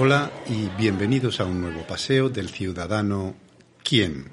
Hola y bienvenidos a un nuevo paseo del ciudadano ¿Quién?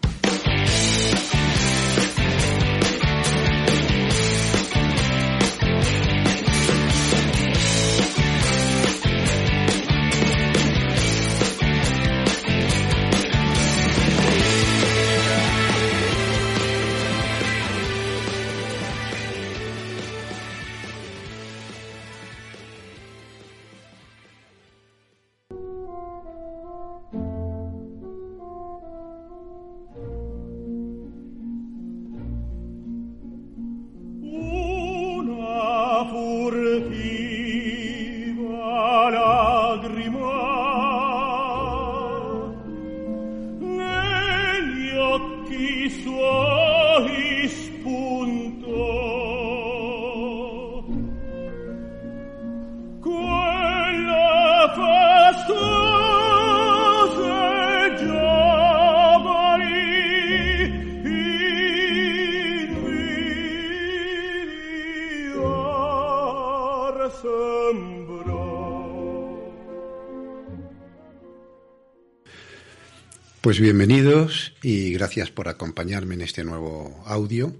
Pues bienvenidos y gracias por acompañarme en este nuevo audio.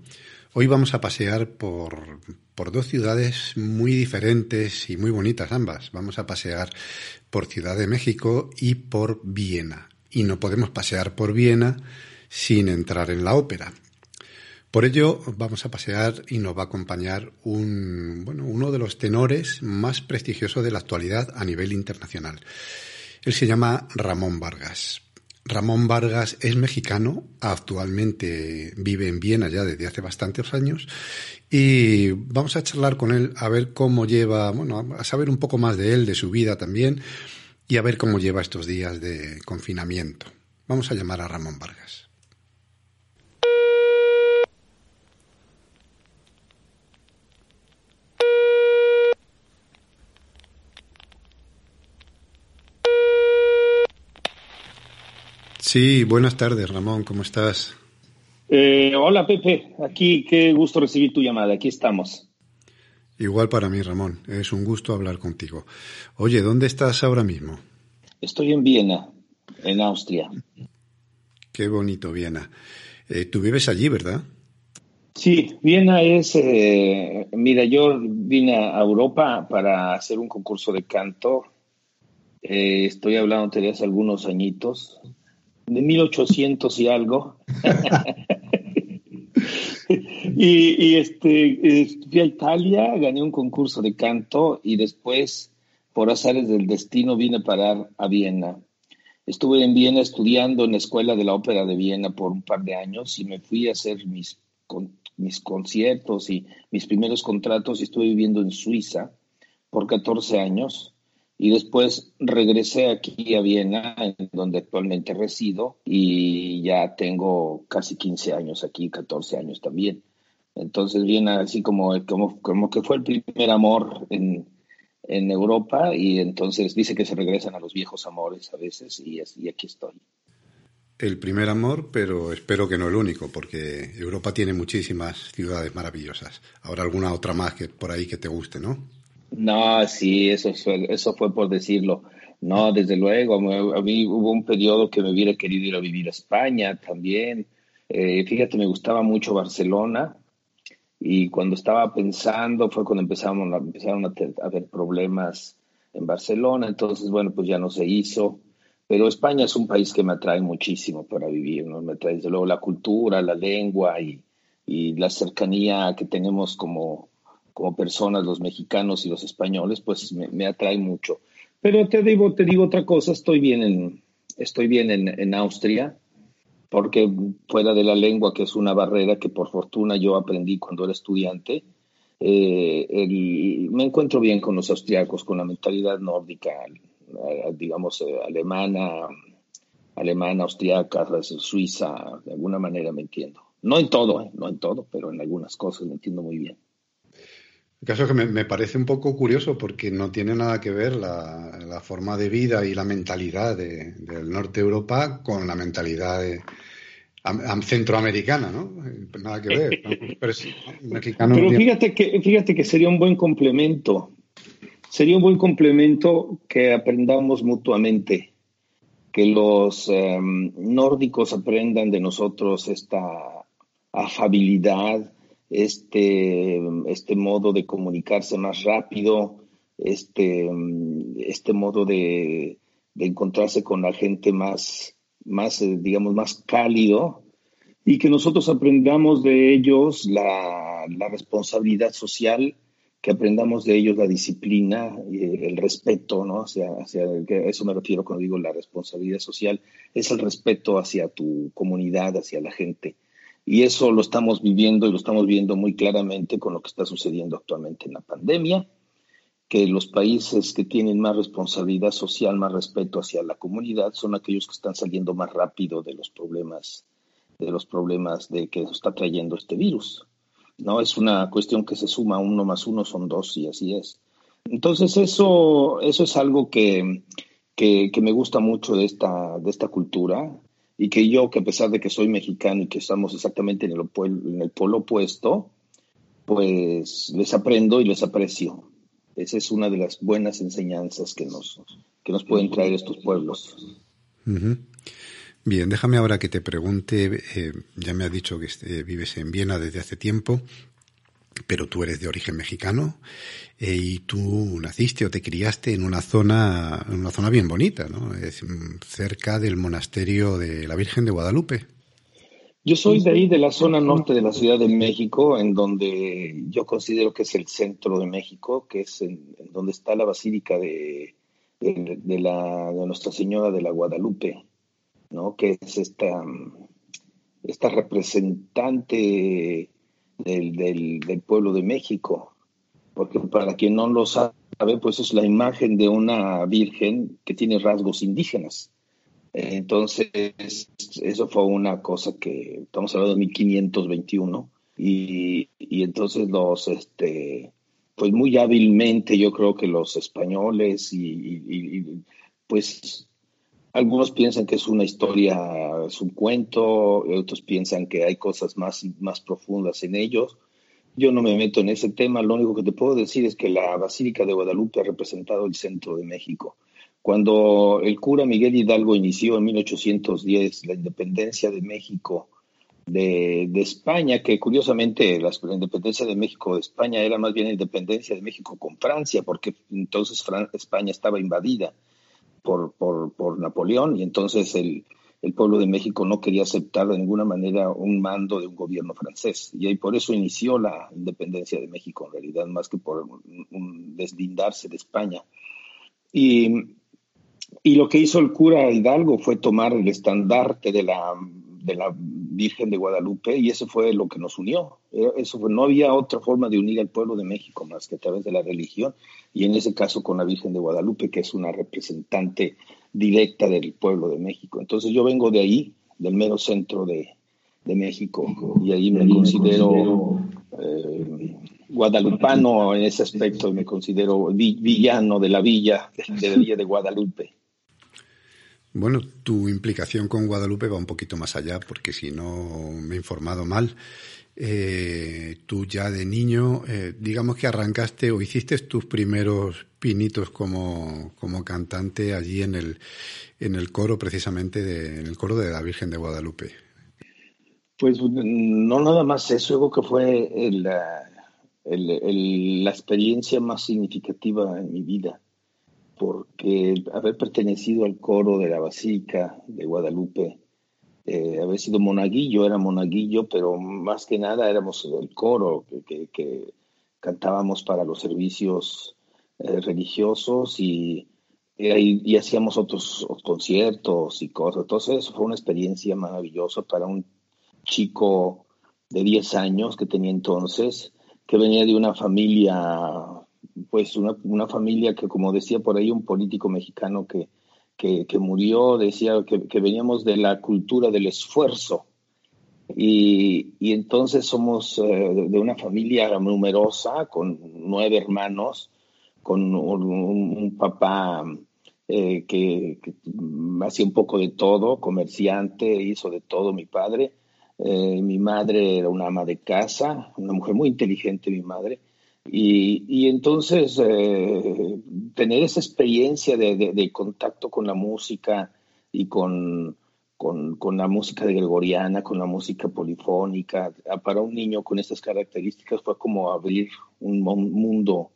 Hoy vamos a pasear por, por, dos ciudades muy diferentes y muy bonitas ambas. Vamos a pasear por Ciudad de México y por Viena. Y no podemos pasear por Viena sin entrar en la ópera. Por ello vamos a pasear y nos va a acompañar un, bueno, uno de los tenores más prestigiosos de la actualidad a nivel internacional. Él se llama Ramón Vargas. Ramón Vargas es mexicano, actualmente vive en Viena ya desde hace bastantes años y vamos a charlar con él a ver cómo lleva, bueno, a saber un poco más de él, de su vida también y a ver cómo lleva estos días de confinamiento. Vamos a llamar a Ramón Vargas. Sí, buenas tardes, Ramón, ¿cómo estás? Eh, hola, Pepe, aquí, qué gusto recibir tu llamada, aquí estamos. Igual para mí, Ramón, es un gusto hablar contigo. Oye, ¿dónde estás ahora mismo? Estoy en Viena, en Austria. Qué bonito, Viena. Eh, tú vives allí, ¿verdad? Sí, Viena es, eh, mira, yo vine a Europa para hacer un concurso de canto. estoy hablando de hace algunos añitos de 1800 y algo. y, este, fui a Italia, gané un concurso de canto y después, por azares del destino, vine a parar a Viena. Estuve en Viena estudiando en la Escuela de la Ópera de Viena por un par de años y me fui a hacer mis, mis conciertos y mis primeros contratos y estuve viviendo en Suiza por 14 años y después regresé aquí a Viena, en donde actualmente resido, y ya tengo casi 15 años aquí, 14 años también. Entonces Viena así como, como, como que fue el primer amor en, en Europa y entonces dice que se regresan a los viejos amores a veces y, y aquí estoy. El primer amor, pero espero que no el único, porque Europa tiene muchísimas ciudades maravillosas. Ahora alguna otra más que por ahí que te guste, ¿no? No, sí, eso fue, eso fue por decirlo. No, desde luego, a mí hubo un periodo que me hubiera querido ir a vivir a España también. Eh, fíjate, me gustaba mucho Barcelona y cuando estaba pensando fue cuando empezaron a, a haber problemas en Barcelona, entonces, bueno, pues ya no se hizo. Pero España es un país que me atrae muchísimo para vivir. Me atrae desde luego la cultura, la lengua y, y la cercanía que tenemos como, como personas, los mexicanos y los españoles, pues me, atrae mucho. Pero te digo, te digo otra cosa, estoy bien en, estoy bien en, Austria, porque fuera de la lengua, que es una barrera que por fortuna yo aprendí cuando era estudiante, eh, me encuentro bien con los austriacos, con la mentalidad nórdica, eh, digamos, eh, alemana, alemana, austriaca, suiza, de alguna manera me entiendo. No en todo, no en todo, pero en algunas cosas me entiendo muy bien. El caso es que me, parece un poco curioso porque no tiene nada que ver la, forma de vida y la mentalidad del norte de Europa con la mentalidad centroamericana, ¿no? Nada que ver. Pero, fíjate, que, fíjate que sería un buen complemento. Sería un buen complemento que aprendamos mutuamente, que los em, nórdicos aprendan de nosotros esta afabilidad, este, este modo de comunicarse más rápido, este, este modo de, encontrarse con la gente más, más, eh, digamos, más cálido y que nosotros aprendamos de ellos la, responsabilidad social, que aprendamos de ellos la disciplina, el respeto, ¿no? Hacia, hacia, eso me refiero cuando digo la responsabilidad social, es el respeto hacia tu comunidad, hacia la gente. Y eso lo estamos viviendo y lo estamos viendo muy claramente con lo que está sucediendo actualmente en la pandemia, que los países que tienen más responsabilidad social, más respeto hacia la comunidad, son aquellos que están saliendo más rápido de los problemas, de los problemas de que está trayendo este virus. No es una cuestión que se suma uno más uno son dos y así es. Entonces eso, eso es algo que, que, que me gusta mucho de esta, de esta cultura y que yo, que a pesar de que soy mexicano y que estamos exactamente en el, en el polo opuesto, pues les aprendo y les aprecio. Esa es una de las buenas enseñanzas que nos, que nos pueden traer estos pueblos. Bien, déjame ahora que te pregunte, eh, ya me has dicho que este, vives en Viena desde hace tiempo, pero tú eres de origen mexicano eh, y tú naciste o te criaste en una zona, en una zona bien bonita, ¿no? Es cerca del monasterio de la Virgen de Guadalupe. Yo soy de ahí, de la zona norte de la Ciudad de México, en donde yo considero que es el centro de México, que es en, donde está la Basílica de, de, la, de Nuestra Señora de la Guadalupe, ¿no? que es esta, esta representante del, del, pueblo de México, porque para quien no lo sabe, pues es la imagen de una virgen que tiene rasgos indígenas. Entonces, eso fue una cosa que estamos hablando de 1521 y, y entonces los, este, pues muy hábilmente yo creo que los españoles y, y pues algunos piensan que es una historia, es un cuento, otros piensan que hay cosas más, más profundas en ellos. Yo no me meto en ese tema, lo único que te puedo decir es que la Basílica de Guadalupe ha representado el centro de México. Cuando el cura Miguel Hidalgo inició en 1810 la independencia de México de, de España, que curiosamente la, independencia de México de España era más bien la independencia de México con Francia, porque entonces España estaba invadida por, por, por Napoleón y entonces el, el, pueblo de México no quería aceptar de ninguna manera un mando de un gobierno francés y ahí por eso inició la independencia de México en realidad más que por un, deslindarse de España. Y, y lo que hizo el cura Hidalgo fue tomar el estandarte de la de la Virgen de Guadalupe y eso fue lo que nos unió. Eso no había otra forma de unir al pueblo de México más que a través de la religión y en ese caso con la Virgen de Guadalupe, que es una representante directa del pueblo de México. Entonces yo vengo de ahí, del mero centro de, México y ahí me considero eh, guadalupano en ese aspecto, me considero villano de la villa, de la villa de Guadalupe. Bueno, tu implicación con Guadalupe va un poquito más allá, porque si no me he informado mal, eh, tú ya de niño, eh, digamos que arrancaste o hiciste tus primeros pinitos como, como cantante allí en el, en el coro, precisamente, de, en el coro de la Virgen de Guadalupe. Pues no nada más eso, creo que fue la experiencia más significativa en mi vida porque haber pertenecido al coro de la Basílica de Guadalupe, eh, haber sido monaguillo, era monaguillo, pero más que nada éramos el coro que, cantábamos para los servicios eh, religiosos y, y, hacíamos otros conciertos y cosas. Entonces, eso fue una experiencia maravillosa para un chico de 10 años que tenía entonces, que venía de una familia, pues una, familia que, como decía por ahí un político mexicano que, que, murió, decía que, veníamos de la cultura del esfuerzo. Y, y entonces somos eh, de una familia numerosa, con nueve hermanos, con un, papá eh, que, hacía un poco de todo, comerciante, hizo de todo mi padre. Eh, mi madre era una ama de casa, una mujer muy inteligente, mi madre. Y, entonces eh, tener esa experiencia de, contacto con la música y con, la música de gregoriana, con la música polifónica, para un niño con estas características fue como abrir un mundo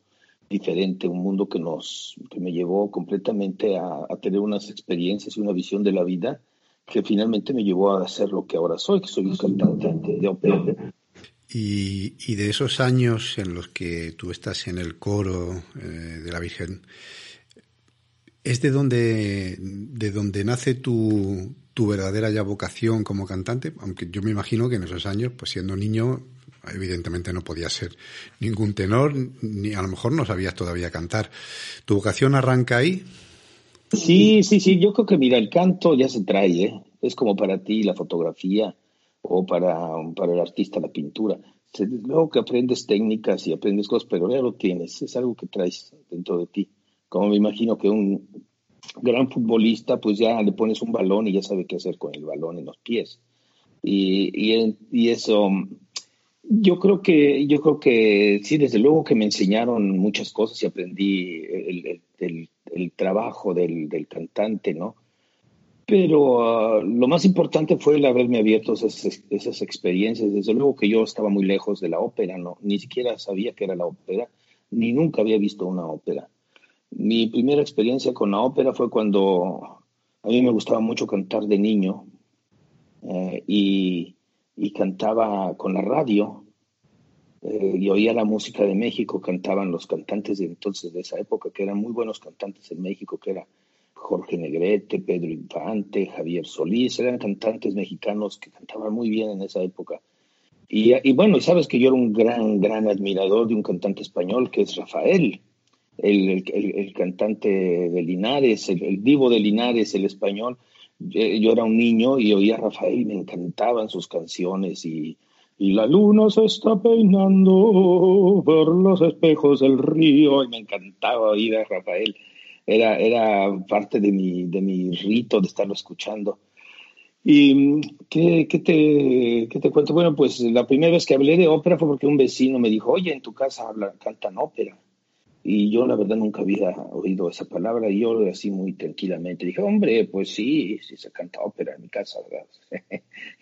diferente, un mundo que nos que me llevó completamente a, tener unas experiencias y una visión de la vida que finalmente me llevó a hacer lo que ahora soy, que soy un cantante de ópera. Y, y, de esos años en los que tú estás en el coro eh, de la Virgen, ¿es de donde, de donde nace tu, tu verdadera ya vocación como cantante? Aunque yo me imagino que en esos años, pues siendo niño, evidentemente no podía ser ningún tenor, ni a lo mejor no sabías todavía cantar. ¿Tu vocación arranca ahí? Sí, sí, sí, yo creo que mira, el canto ya se trae, ¿eh? es como para ti la fotografía o para, para el artista la pintura. Luego que aprendes técnicas y aprendes cosas, pero ya lo tienes, es algo que traes dentro de ti. Como me imagino que un gran futbolista, pues ya le pones un balón y ya sabe qué hacer con el balón en los pies. Y, y, y eso yo creo que, yo creo que sí, desde luego que me enseñaron muchas cosas y aprendí el, trabajo del, cantante, ¿no? Pero ah, lo más importante fue el haberme abierto esas, experiencias. Desde luego que yo estaba muy lejos de la ópera, ¿no? Ni siquiera sabía que era la ópera, ni nunca había visto una ópera. Mi primera experiencia con la ópera fue cuando a mí me gustaba mucho cantar de niño eh, y y cantaba con la radio eh, y oía la música de México, cantaban los cantantes de entonces, de esa época, que eran muy buenos cantantes en México, que era Jorge Negrete, Pedro Infante, Javier Solís, eran cantantes mexicanos que cantaban muy bien en esa época. Y, bueno, y sabes que yo era un gran, gran admirador de un cantante español que es Rafael, el, el, cantante de Linares, el, el divo de Linares, el español, yo era un niño y oía a Rafael y me encantaban sus canciones y, y la luna se está peinando por los espejos del río y me encantaba oír a Rafael. Era, era parte de mi, de mi rito de estarlo escuchando. ¿Y qué, qué, te, qué te cuento? Bueno, pues la primera vez que hablé de ópera fue porque un vecino me dijo, oye, en tu casa hablan, cantan ópera. Y yo la verdad nunca había oído esa palabra y yo así muy tranquilamente dije, hombre, pues sí, sí se canta ópera en mi casa, ¿verdad?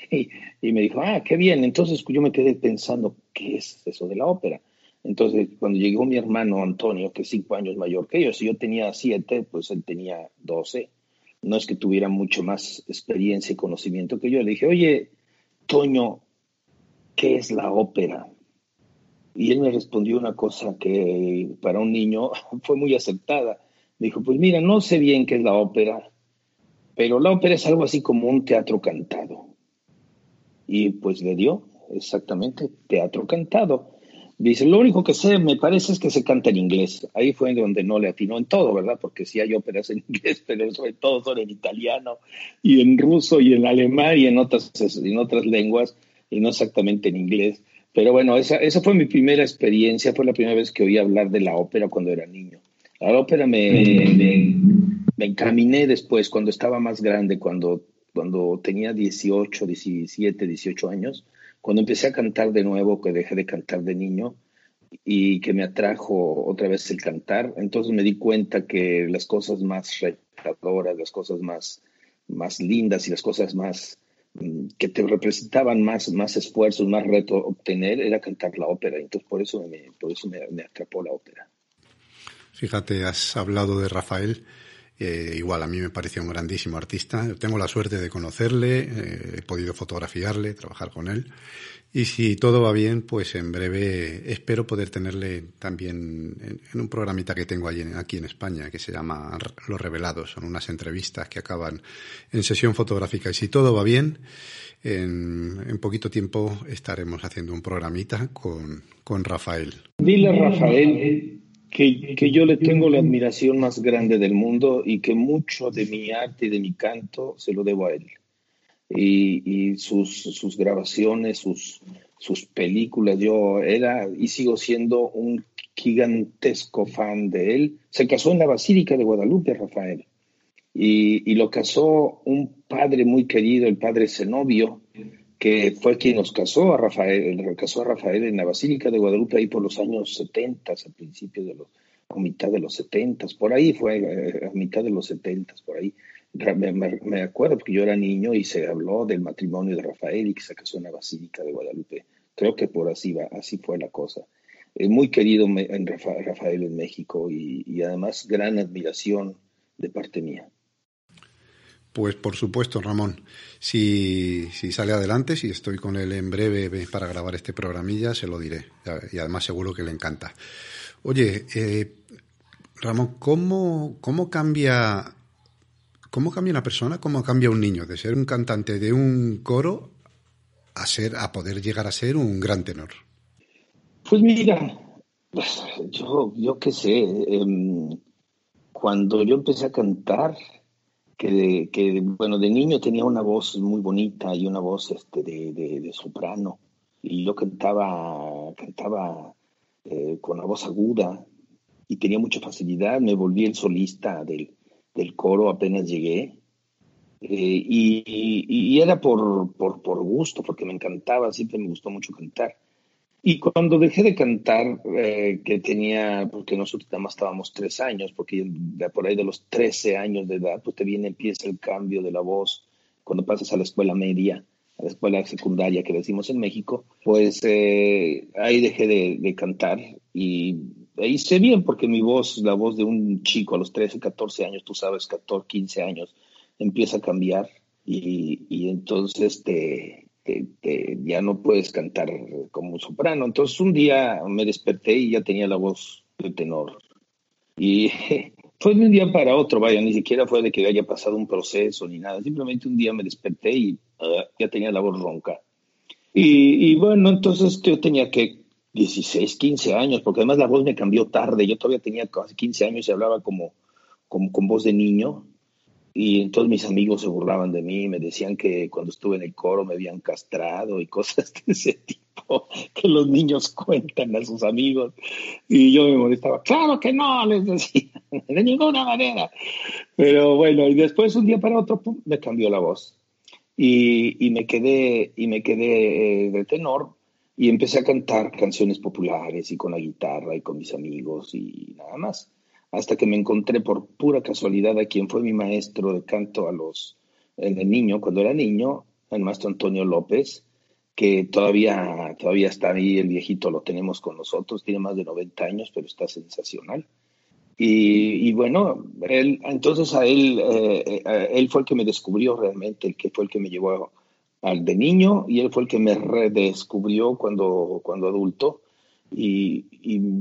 y, me dijo, ah, qué bien. Entonces yo me quedé pensando, ¿qué es eso de la ópera? Entonces cuando llegó mi hermano Antonio, que es cinco años mayor que yo, si yo tenía siete, pues él tenía doce. No es que tuviera mucho más experiencia y conocimiento que yo. Le dije, oye, Toño, ¿qué es la ópera? Y él me respondió una cosa que para un niño fue muy aceptada. Me dijo, pues mira, no sé bien qué es la ópera, pero la ópera es algo así como un teatro cantado. Y pues le dio exactamente teatro cantado. Dice, lo único que sé, me parece, es que se canta en inglés. Ahí fue donde no le atinó en todo, ¿verdad? Porque sí hay óperas en inglés, pero sobre todo son en italiano y en ruso y en alemán y en otras, en otras lenguas y no exactamente en inglés. Pero bueno, esa, esa fue mi primera experiencia, fue la primera vez que oí hablar de la ópera cuando era niño. La ópera me, me, encaminé después, cuando estaba más grande, cuando, cuando tenía 18, 17, 18 años, cuando empecé a cantar de nuevo, que dejé de cantar de niño y que me atrajo otra vez el cantar, entonces me di cuenta que las cosas más retadoras, las cosas más, más lindas y las cosas más que te representaban más, más esfuerzos, más reto obtener, era cantar la ópera. Entonces por eso me, por eso me, atrapó la ópera. Fíjate, has hablado de Rafael Eh, igual a mí me parece un grandísimo artista. Tengo la suerte de conocerle, eh, he podido fotografiarle, trabajar con él. Y si todo va bien, pues en breve espero poder tenerle también en, un programita que tengo aquí en España que se llama Los Revelados. Son unas entrevistas que acaban en sesión fotográfica. Y si todo va bien, en, poquito tiempo estaremos haciendo un programita con, con Rafael. Dile Rafael que, que, yo le tengo la admiración más grande del mundo y que mucho de mi arte y de mi canto se lo debo a él y, sus, sus, grabaciones, sus, sus películas. Yo era y sigo siendo un gigantesco fan de él. Se casó en la Basílica de Guadalupe, Rafael. Y, y lo casó un padre muy querido, el padre Zenobio, que fue quien nos casó a Rafael, casó a Rafael en la Basílica de Guadalupe ahí por los años 70, a principios de los, a mitad de los 70, por ahí fue, eh, a mitad de los 70, por ahí me, acuerdo porque yo era niño y se habló del matrimonio de Rafael y que se casó en la Basílica de Guadalupe. Creo que por así va, así fue la cosa. Es muy querido Rafael en México y, además gran admiración de parte mía. Pues por supuesto, Ramón. Si, si, sale adelante, si estoy con él en breve para grabar este programilla, se lo diré. Y además seguro que le encanta. Oye, eh, Ramón, ¿cómo, ¿cómo cambia ¿Cómo cambia una persona? ¿Cómo cambia un niño de ser un cantante de un coro a ser, a poder llegar a ser un gran tenor? Pues mira, yo, yo qué sé, em, cuando yo empecé a cantar, que, que, bueno, de niño tenía una voz muy bonita y una voz este, de, soprano, y yo cantaba, cantaba eh, con la voz aguda y tenía mucha facilidad, me volví el solista del, del coro apenas llegué. Eh, y, era por, por, gusto, porque me encantaba, siempre me gustó mucho cantar. Y cuando dejé de cantar, eh, que tenía, porque nosotros nada más estábamos tres años, porque por ahí de los 13 años de edad, pues te viene, empieza el cambio de la voz. Cuando pasas a la escuela media, a la escuela secundaria que decimos en México, pues eh, ahí dejé de, de cantar y hice bien porque mi voz, la voz de un chico a los 13, 14 años, tú sabes, 14, 15 años, empieza a cambiar. Y, y entonces te, ya no puedes cantar como un soprano. Entonces un día me desperté y ya tenía la voz de tenor. Y fue de un día para otro, vaya, ni siquiera fue de que haya pasado un proceso ni nada. Simplemente un día me desperté y ah, ya tenía la voz ronca. Y, y, bueno, entonces yo tenía que 16, 15 años, porque además la voz me cambió tarde. Yo todavía tenía casi 15 años y hablaba como, como con voz de niño. Y entonces mis amigos se burlaban de mí, me decían que cuando estuve en el coro me habían castrado y cosas de ese tipo que los niños cuentan a sus amigos. Y yo me molestaba, claro que no, les decía, de ninguna manera. Pero bueno, y después un día para otro me cambió la voz. Y, y, me quedé, y me quedé eh, de tenor y empecé a cantar canciones populares y con la guitarra y con mis amigos y nada más. Hasta que me encontré por pura casualidad a quien fue mi maestro de canto a los, en el niño, cuando era niño, el maestro Antonio López, que todavía, todavía está ahí, el viejito lo tenemos con nosotros, tiene más de 90 años, pero está sensacional. Y, bueno, él, entonces a él, eh, eh, él fue el que me descubrió realmente, el que fue el que me llevó al de niño y él fue el que me redescubrió cuando, cuando adulto. Y,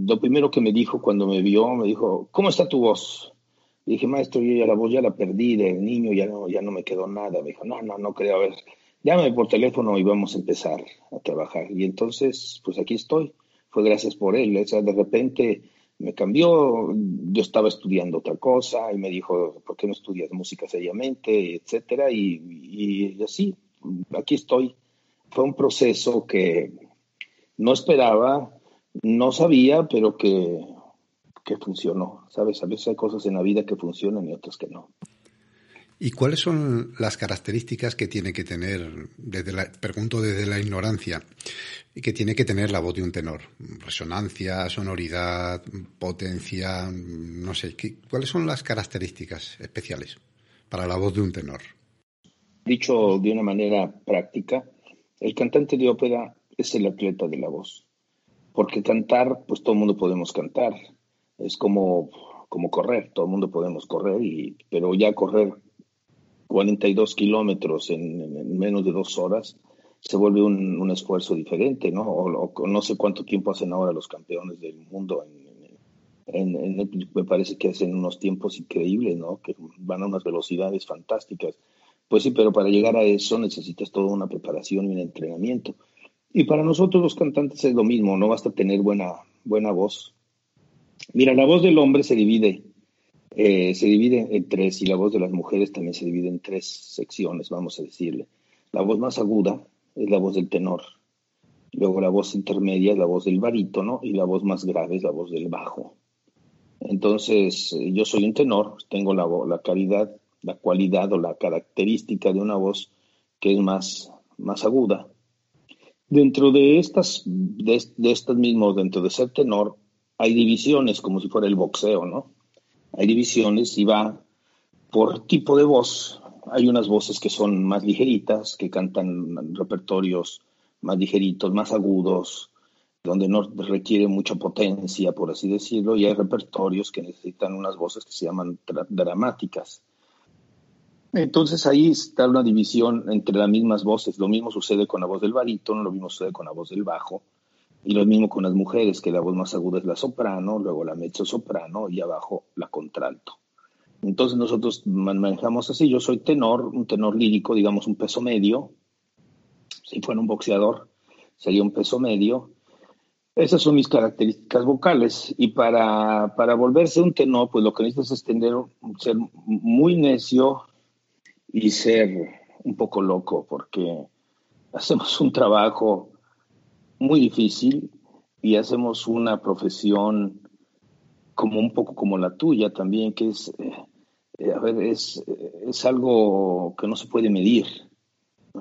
lo primero que me dijo cuando me vio, me dijo, ¿cómo está tu voz? Y dije, maestro, yo ya la voz ya la perdí de niño, ya no, ya no me quedó nada. Me dijo, no, no, no creo, a ver, llámame por teléfono y vamos a empezar a trabajar. Y entonces, pues aquí estoy. Fue gracias por él. O sea, de repente me cambió, yo estaba estudiando otra cosa y me dijo, ¿por qué no estudias música seriamente? etcétera, y, y así, aquí estoy. Fue un proceso que no esperaba, no sabía, pero que, que funcionó. ¿Sabes? A veces hay cosas en la vida que funcionan y otras que no. ¿Y cuáles son las características que tiene que tener, desde la, pregunto desde la ignorancia, que tiene que tener la voz de un tenor? Resonancia, sonoridad, potencia, no sé. ¿Cuáles son las características especiales para la voz de un tenor? Dicho de una manera práctica, el cantante de ópera es el atleta de la voz. Porque cantar, pues todo el mundo podemos cantar. Es como, como correr, todo el mundo podemos correr, y, pero ya correr 42 kilómetros en, menos de dos horas se vuelve un, esfuerzo diferente, ¿no? O, no sé cuánto tiempo hacen ahora los campeones del mundo en, me parece que hacen unos tiempos increíbles, ¿no? Que van a unas velocidades fantásticas. Pues sí, pero para llegar a eso necesitas toda una preparación y un entrenamiento. Y para nosotros los cantantes es lo mismo, no basta tener buena, buena voz. Mira, la voz del hombre se divide, eh, se divide en tres y la voz de las mujeres también se divide en tres secciones, vamos a decirle. La voz más aguda es la voz del tenor, luego la voz intermedia es la voz del barítono y la voz más grave es la voz del bajo. Entonces, eh, yo soy un tenor, tengo la, la calidad, la cualidad o la característica de una voz que es más, más aguda. Dentro de estas, de, estas mismos, dentro de ser tenor, hay divisiones, como si fuera el boxeo, ¿no? Hay divisiones y va por tipo de voz. Hay unas voces que son más ligeritas, que cantan repertorios más ligeritos, más agudos, donde no requiere mucha potencia, por así decirlo, y hay repertorios que necesitan unas voces que se llaman dramáticas. Entonces ahí está una división entre las mismas voces. Lo mismo sucede con la voz del barítono, lo mismo sucede con la voz del bajo, y lo mismo con las mujeres, que la voz más aguda es la soprano, luego la mezzo soprano y abajo la contralto. Entonces nosotros manejamos así. Yo soy tenor, un tenor lírico, digamos un peso medio. Si fuera un boxeador, sería un peso medio. Esas son mis características vocales y para, para volverse un tenor, pues lo que necesitas es tener, ser muy necio y ser un poco loco porque hacemos un trabajo muy difícil y hacemos una profesión como un poco como la tuya también, que es, eh, a ver, es, es algo que no se puede medir.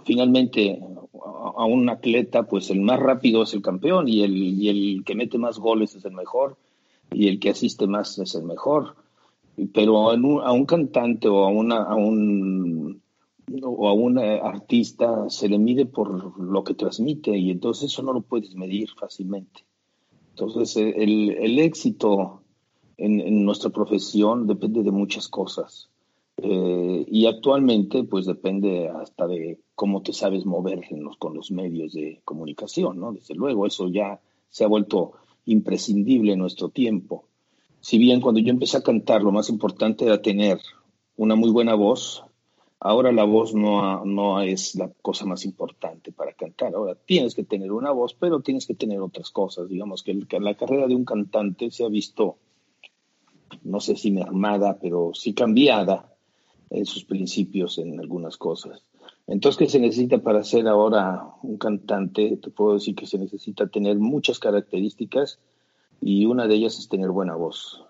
Finalmente, a un atleta, pues el más rápido es el campeón y el, y el que mete más goles es el mejor y el que asiste más es el mejor. Pero a un cantante o a, una, a un o a un artista se le mide por lo que transmite y entonces eso no lo puedes medir fácilmente. Entonces el, el éxito en, en, nuestra profesión depende de muchas cosas. Eh, y actualmente, pues depende hasta de cómo te sabes mover con los medios de comunicación, ¿no? Desde luego, eso ya se ha vuelto imprescindible en nuestro tiempo. Si bien cuando yo empecé a cantar, lo más importante era tener una muy buena voz, ahora la voz no, no es la cosa más importante para cantar. Ahora tienes que tener una voz, pero tienes que tener otras cosas. Digamos que la carrera de un cantante se ha visto, no sé si mermada, pero sí cambiada en sus principios en algunas cosas. Entonces, ¿qué se necesita para ser ahora un cantante? Te puedo decir que se necesita tener muchas características y una de ellas es tener buena voz.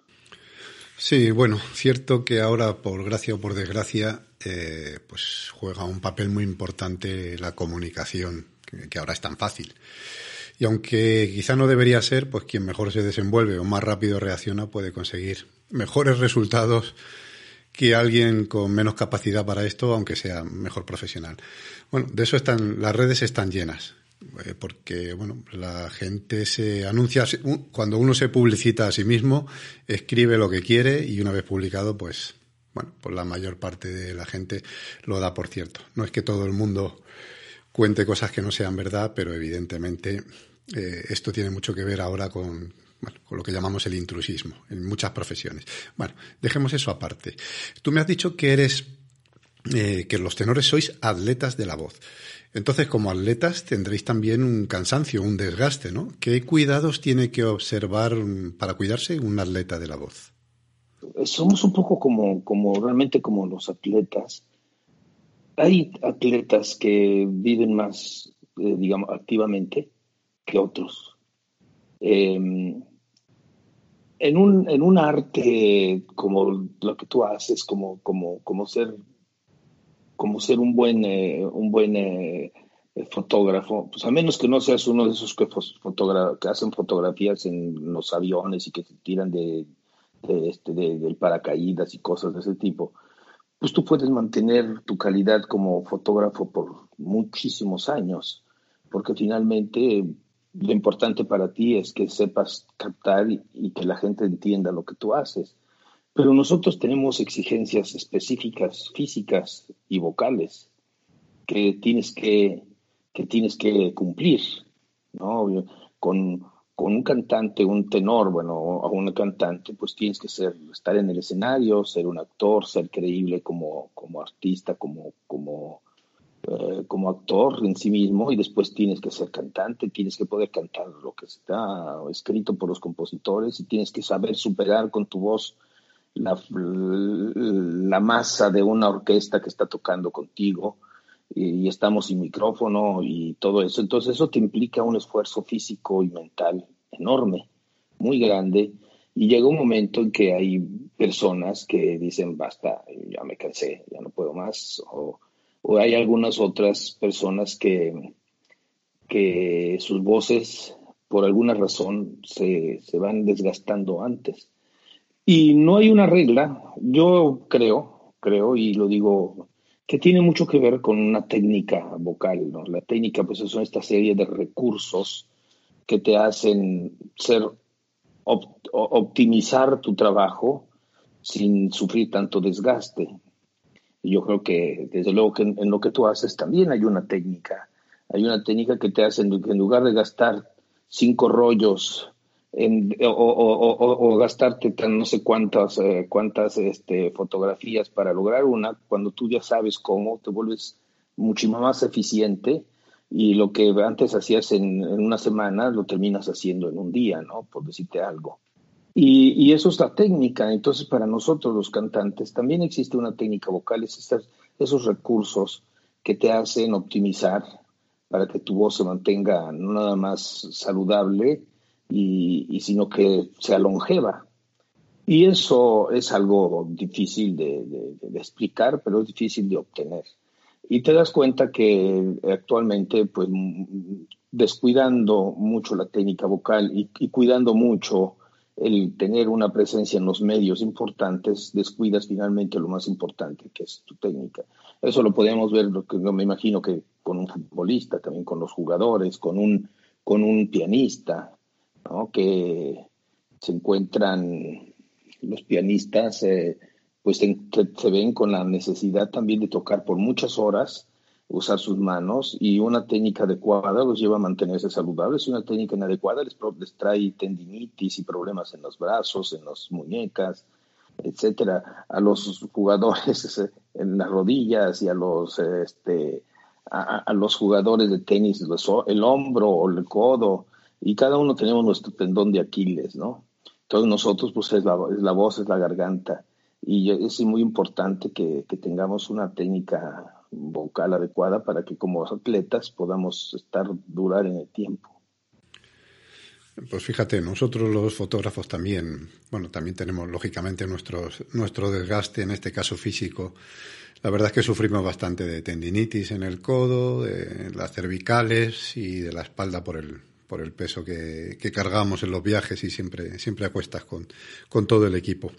Sí, bueno, cierto que ahora, por gracia o por desgracia, eh, pues juega un papel muy importante la comunicación, que, que ahora es tan fácil. Y aunque quizá no debería ser, pues quien mejor se desenvuelve o más rápido reacciona puede conseguir mejores resultados que alguien con menos capacidad para esto, aunque sea mejor profesional. Bueno, de eso están, las redes están llenas, porque bueno, la gente se anuncia, cuando uno se publicita a sí mismo, escribe lo que quiere y una vez publicado, pues, bueno, pues la mayor parte de la gente lo da por cierto. No es que todo el mundo cuente cosas que no sean verdad, pero evidentemente eh, esto tiene mucho que ver ahora con, con lo que llamamos el intrusismo en muchas profesiones. Bueno, dejemos eso aparte. Tú me has dicho que eres, eh, que los tenores sois atletas de la voz. Entonces, como atletas tendréis también un cansancio, un desgaste, ¿no? ¿Qué cuidados tiene que observar para cuidarse un atleta de la voz? Somos un poco como, como realmente como los atletas. Hay atletas que viven más, eh, digamos, activamente que otros. Eh, en un, en un arte como lo que tú haces, como, como, como ser como ser un buen, eh, un buen eh, fotógrafo, pues a menos que no seas uno de esos que, que hacen fotografías en los aviones y que se tiran de, de este, del paracaídas y cosas de ese tipo, pues tú puedes mantener tu calidad como fotógrafo por muchísimos años, porque finalmente lo importante para ti es que sepas captar y, que la gente entienda lo que tú haces. Pero nosotros tenemos exigencias específicas, físicas y vocales que tienes que, que, tienes que cumplir, ¿no? Con, con un cantante, un tenor, bueno, o una cantante, pues tienes que ser, estar en el escenario, ser un actor, ser creíble como, como artista, como, como, eh, como actor en sí mismo, y después tienes que ser cantante, tienes que poder cantar lo que está escrito por los compositores, y tienes que saber superar con tu voz la, masa de una orquesta que está tocando contigo y, estamos sin micrófono y todo eso. Entonces eso te implica un esfuerzo físico y mental enorme, muy grande. Y llega un momento en que hay personas que dicen, basta, ya me cansé, ya no puedo más. O, o hay algunas otras personas que, que sus voces, por alguna razón, se, se van desgastando antes. Y no hay una regla, yo creo, creo, y lo digo, que tiene mucho que ver con una técnica vocal, ¿no? La técnica, pues, son esta serie de recursos que te hacen ser, optimizar tu trabajo sin sufrir tanto desgaste. Y yo creo que, desde luego, en, lo que tú haces también hay una técnica. Hay una técnica que te hace, en lugar de gastar cinco rollos o, gastarte no sé cuántas, eh, cuántas este, fotografías para lograr una, cuando tú ya sabes cómo, te vuelves muchísimo más eficiente y lo que antes hacías en, una semana lo terminas haciendo en un día, ¿no? Por decirte algo. Y, y, eso es la técnica. Entonces, para nosotros los cantantes también existe una técnica vocal, es esos recursos que te hacen optimizar para que tu voz se mantenga no nada más saludable, y, sino que sea longeva. Y eso es algo difícil de, explicar, pero es difícil de obtener. Y te das cuenta que actualmente, pues, descuidando mucho la técnica vocal y, cuidando mucho el tener una presencia en los medios importantes, descuidas finalmente lo más importante, que es tu técnica. Eso lo podemos ver, lo que me imagino que con un futbolista, también con los jugadores, con un, con un pianista, que se encuentran los pianistas, eh, pues se, ven con la necesidad también de tocar por muchas horas, usar sus manos y una técnica adecuada los lleva a mantenerse saludables y una técnica inadecuada les, les trae tendinitis y problemas en los brazos, en las muñecas, etcétera, a los jugadores en las rodillas y a los este a, los jugadores de tenis el hombro o el codo y cada uno tenemos nuestro tendón de Aquiles, ¿no? Todos nosotros, pues es la, es la voz, es la garganta. Y es muy importante que, que, tengamos una técnica vocal adecuada para que como atletas podamos estar, durar en el tiempo. Pues fíjate, nosotros los fotógrafos también, bueno, también tenemos lógicamente nuestros, nuestro desgaste, en este caso físico. La verdad es que sufrimos bastante de tendinitis en el codo, de las cervicales y de la espalda por el, por el peso que, cargamos en los viajes y siempre, siempre acuestas con, con todo el equipo.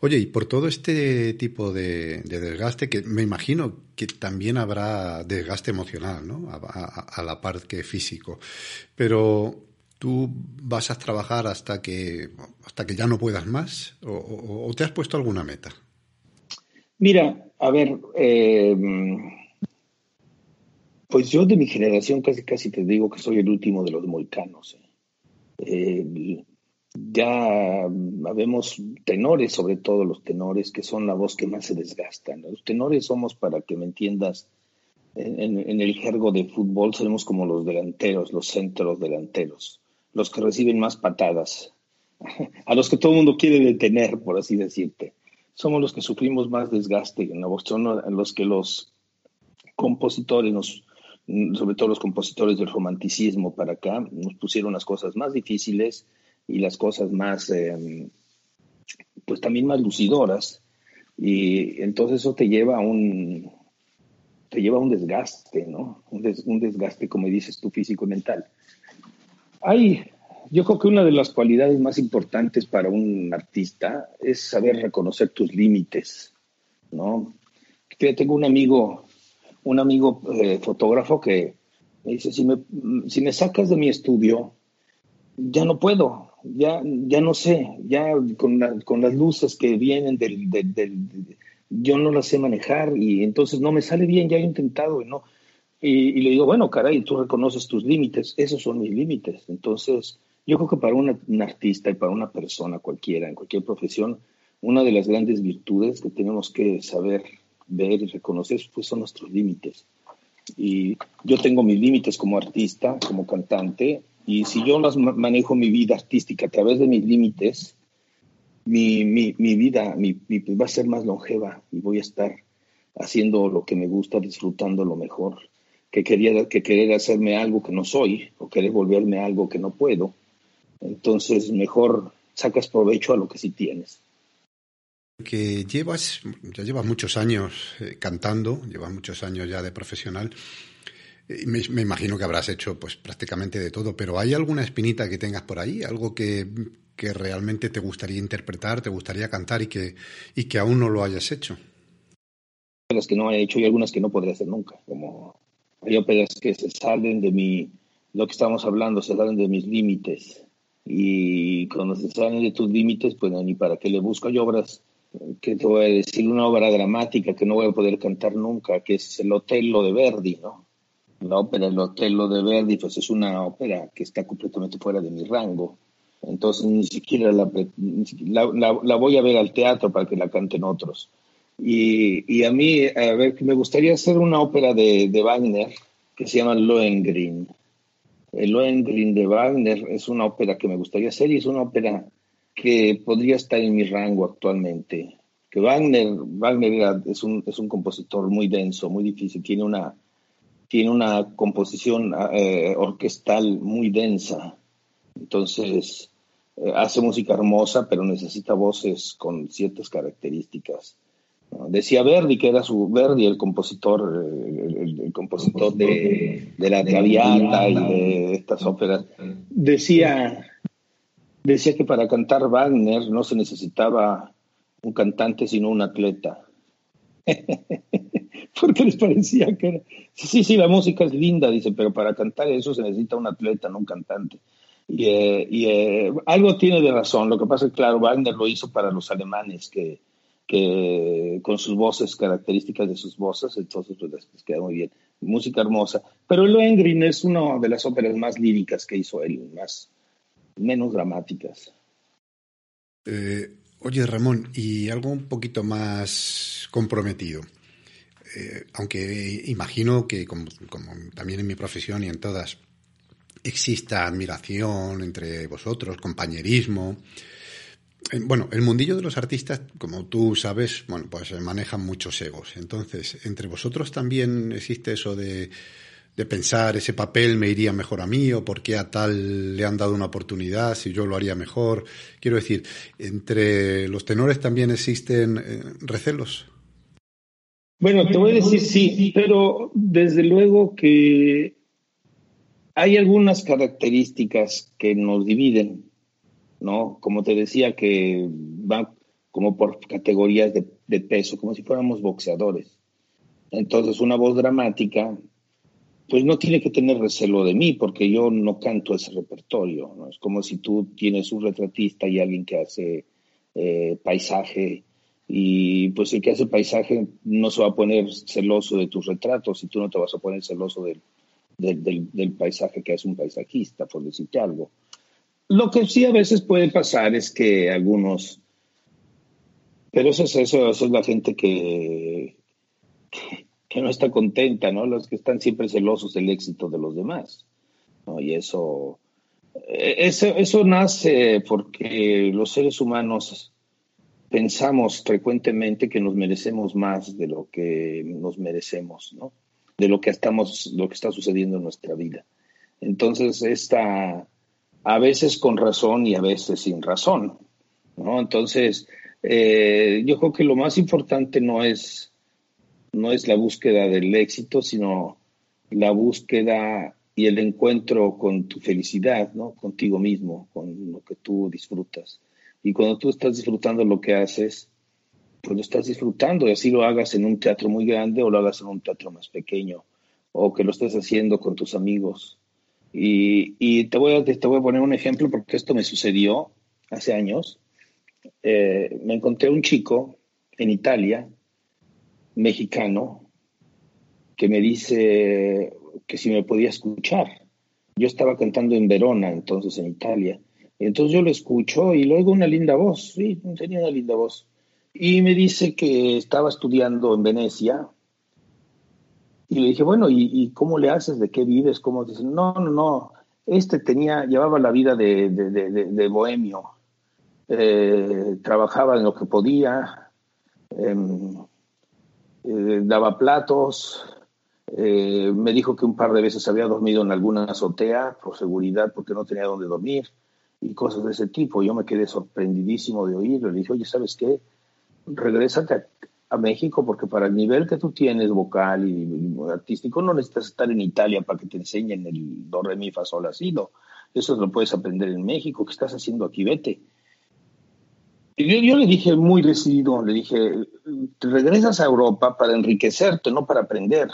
Oye, y por todo este tipo de, desgaste, que me imagino que también habrá desgaste emocional, ¿no? A, la par que físico. Pero tú vas a trabajar hasta que, hasta que ya no puedas más, o, te has puesto alguna meta. Mira, a ver, eh, pues yo de mi generación casi casi te digo que soy el último de los moicanos. ¿eh? Eh, ya vemos tenores, sobre todo los tenores, que son la voz que más se desgastan. Los tenores somos, para que me entiendas, en, el jergo de fútbol seremos como los delanteros, los centros delanteros, los que reciben más patadas, a los que todo el mundo quiere detener, por así decirte. Somos los que sufrimos más desgaste en la voz, son los que los compositores nos sobre todo los compositores del romanticismo para acá, nos pusieron las cosas más difíciles y las cosas más, em, pues también más lucidoras. Y entonces eso te lleva a un, te lleva a un desgaste, ¿no? Un, desgaste, como dices tú, físico y mental. Hay, yo creo que una de las cualidades más importantes para un artista es saber reconocer tus límites, ¿no? Tengo un amigo un amigo eh, fotógrafo que me dice, si me, si me sacas de mi estudio, ya no puedo. ya, ya no sé, ya con, con las luces que vienen del, del, yo no las sé manejar y entonces no me sale bien, ya he intentado y no. Y, le digo, bueno, caray, tú reconoces tus límites, esos son mis límites. Entonces, yo creo que para un artista y para una persona cualquiera, en cualquier profesión, una de las grandes virtudes que tenemos que saber ver y reconocer pues, son nuestros límites. Y yo tengo mis límites como artista, como cantante, y si yo las manejo mi vida artística a través de mis límites, mi, mi, mi vida mi, va a ser más longeva y voy a estar haciendo lo que me gusta, disfrutando lo mejor, que, quería, que querer hacerme algo que no soy o querer volverme algo que no puedo. Entonces, mejor sacas provecho a lo que sí tienes. Que llevas, ya llevas muchos años eh, cantando, llevas muchos años ya de profesional. Me, imagino que habrás hecho pues prácticamente de todo, pero ¿hay alguna espinita que tengas por ahí? ¿Algo que, que realmente te gustaría interpretar, te gustaría cantar y que, y que aún no lo hayas hecho? Las que no he hecho y algunas que no podré hacer nunca. Como hay óperas que se salen de mi, lo que estamos hablando, se salen de mis límites. Y cuando se salen de tus límites, pues ni para qué le busco. Hay obras que te voy a decir, una obra dramática que no voy a poder cantar nunca, que es el Otello de Verdi, ¿no? La ópera El Otello de Verdi, pues es una ópera que está completamente fuera de mi rango. Entonces ni siquiera la, la, voy a ver al teatro para que la canten otros. Y, y, a mí, a ver, me gustaría hacer una ópera de, de Wagner que se llama Lohengrin. El Lohengrin de Wagner es una ópera que me gustaría hacer y es una ópera que podría estar en mi rango actualmente. Que Wagner, Wagner es, un, es un compositor muy denso, muy difícil, tiene una, tiene una composición eh, orquestal muy densa. Entonces, eh, hace música hermosa, pero necesita voces con ciertas características. Decía Verdi, que era su Verdi, el compositor, el, compositor de, de, La Traviata y de estas óperas. Decía, decía que para cantar Wagner no se necesitaba un cantante, sino un atleta. porque les parecía que era... Sí, sí, la música es linda, dice, pero para cantar eso se necesita un atleta, no un cantante. Y, eh, eh, algo tiene de razón. Lo que pasa es que, claro, Wagner lo hizo para los alemanes, que, con sus voces, características de sus voces, entonces pues queda muy bien. Música hermosa. Pero Lohengrin es una de las óperas más líricas que hizo él, más, menos dramáticas. Eh, oye, Ramón, y algo un poquito más comprometido. Eh, aunque imagino que, como, también en mi profesión y en todas, exista admiración entre vosotros, compañerismo. Eh, bueno, el mundillo de los artistas, como tú sabes, bueno, pues manejan muchos egos. Entonces, entre vosotros también existe eso de, de pensar ese papel me iría mejor a mí o por qué a tal le han dado una oportunidad si yo lo haría mejor. Quiero decir, entre los tenores también existen eh, recelos. Bueno, te voy a decir sí, pero desde luego que hay algunas características que nos dividen, ¿no? Como te decía, que van como por categorías de, de peso, como si fuéramos boxeadores. Entonces, una voz dramática, pues no tiene que tener recelo de mí, porque yo no canto ese repertorio, ¿no? Es como si tú tienes un retratista y alguien que hace eh, paisaje y pues el que hace paisaje no se va a poner celoso de tus retratos y tú no te vas a poner celoso del, del, paisaje que es un paisajista, por decirte algo. Lo que sí a veces puede pasar es que algunos, pero eso es, eso, es la gente que, no está contenta, ¿no? Los que están siempre celosos del éxito de los demás, ¿no? Y eso, eso, eso nace porque los seres humanos pensamos frecuentemente que nos merecemos más de lo que nos merecemos, ¿no? De lo que estamos, lo que está sucediendo en nuestra vida. Entonces, está a veces con razón y a veces sin razón, ¿no? Entonces, eh, yo creo que lo más importante no es, no es la búsqueda del éxito, sino la búsqueda y el encuentro con tu felicidad, ¿no? Contigo mismo, con lo que tú disfrutas. Y cuando tú estás disfrutando lo que haces, pues lo estás disfrutando y así lo hagas en un teatro muy grande o lo hagas en un teatro más pequeño o que lo estés haciendo con tus amigos. Y, te, voy a, te voy a poner un ejemplo porque esto me sucedió hace años. Eh, me encontré un chico en Italia, mexicano, que me dice que si me podía escuchar. Yo estaba cantando en Verona, entonces en Italia. Entonces yo lo escucho y luego una linda voz, sí, tenía una linda voz. Y me dice que estaba estudiando en Venecia. Y le dije, bueno, ¿y, cómo le haces? ¿De qué vives? ¿Cómo? No, no, no. Este tenía, llevaba la vida de, bohemio. Eh, trabajaba en lo que podía, em, eh, daba platos, eh, me dijo que un par de veces había dormido en alguna azotea por seguridad porque no tenía dónde dormir y cosas de ese tipo. Yo me quedé sorprendidísimo de oírlo. Le dije, oye, ¿sabes qué? Regrésate a, México porque para el nivel que tú tienes vocal y, artístico no necesitas estar en Italia para que te enseñen el do, re, mi, fa, sol, así. No. Eso lo puedes aprender en México. ¿Qué estás haciendo aquí? Vete. Y yo, le dije muy decidido, le dije, regresas a Europa para enriquecerte, no para aprender.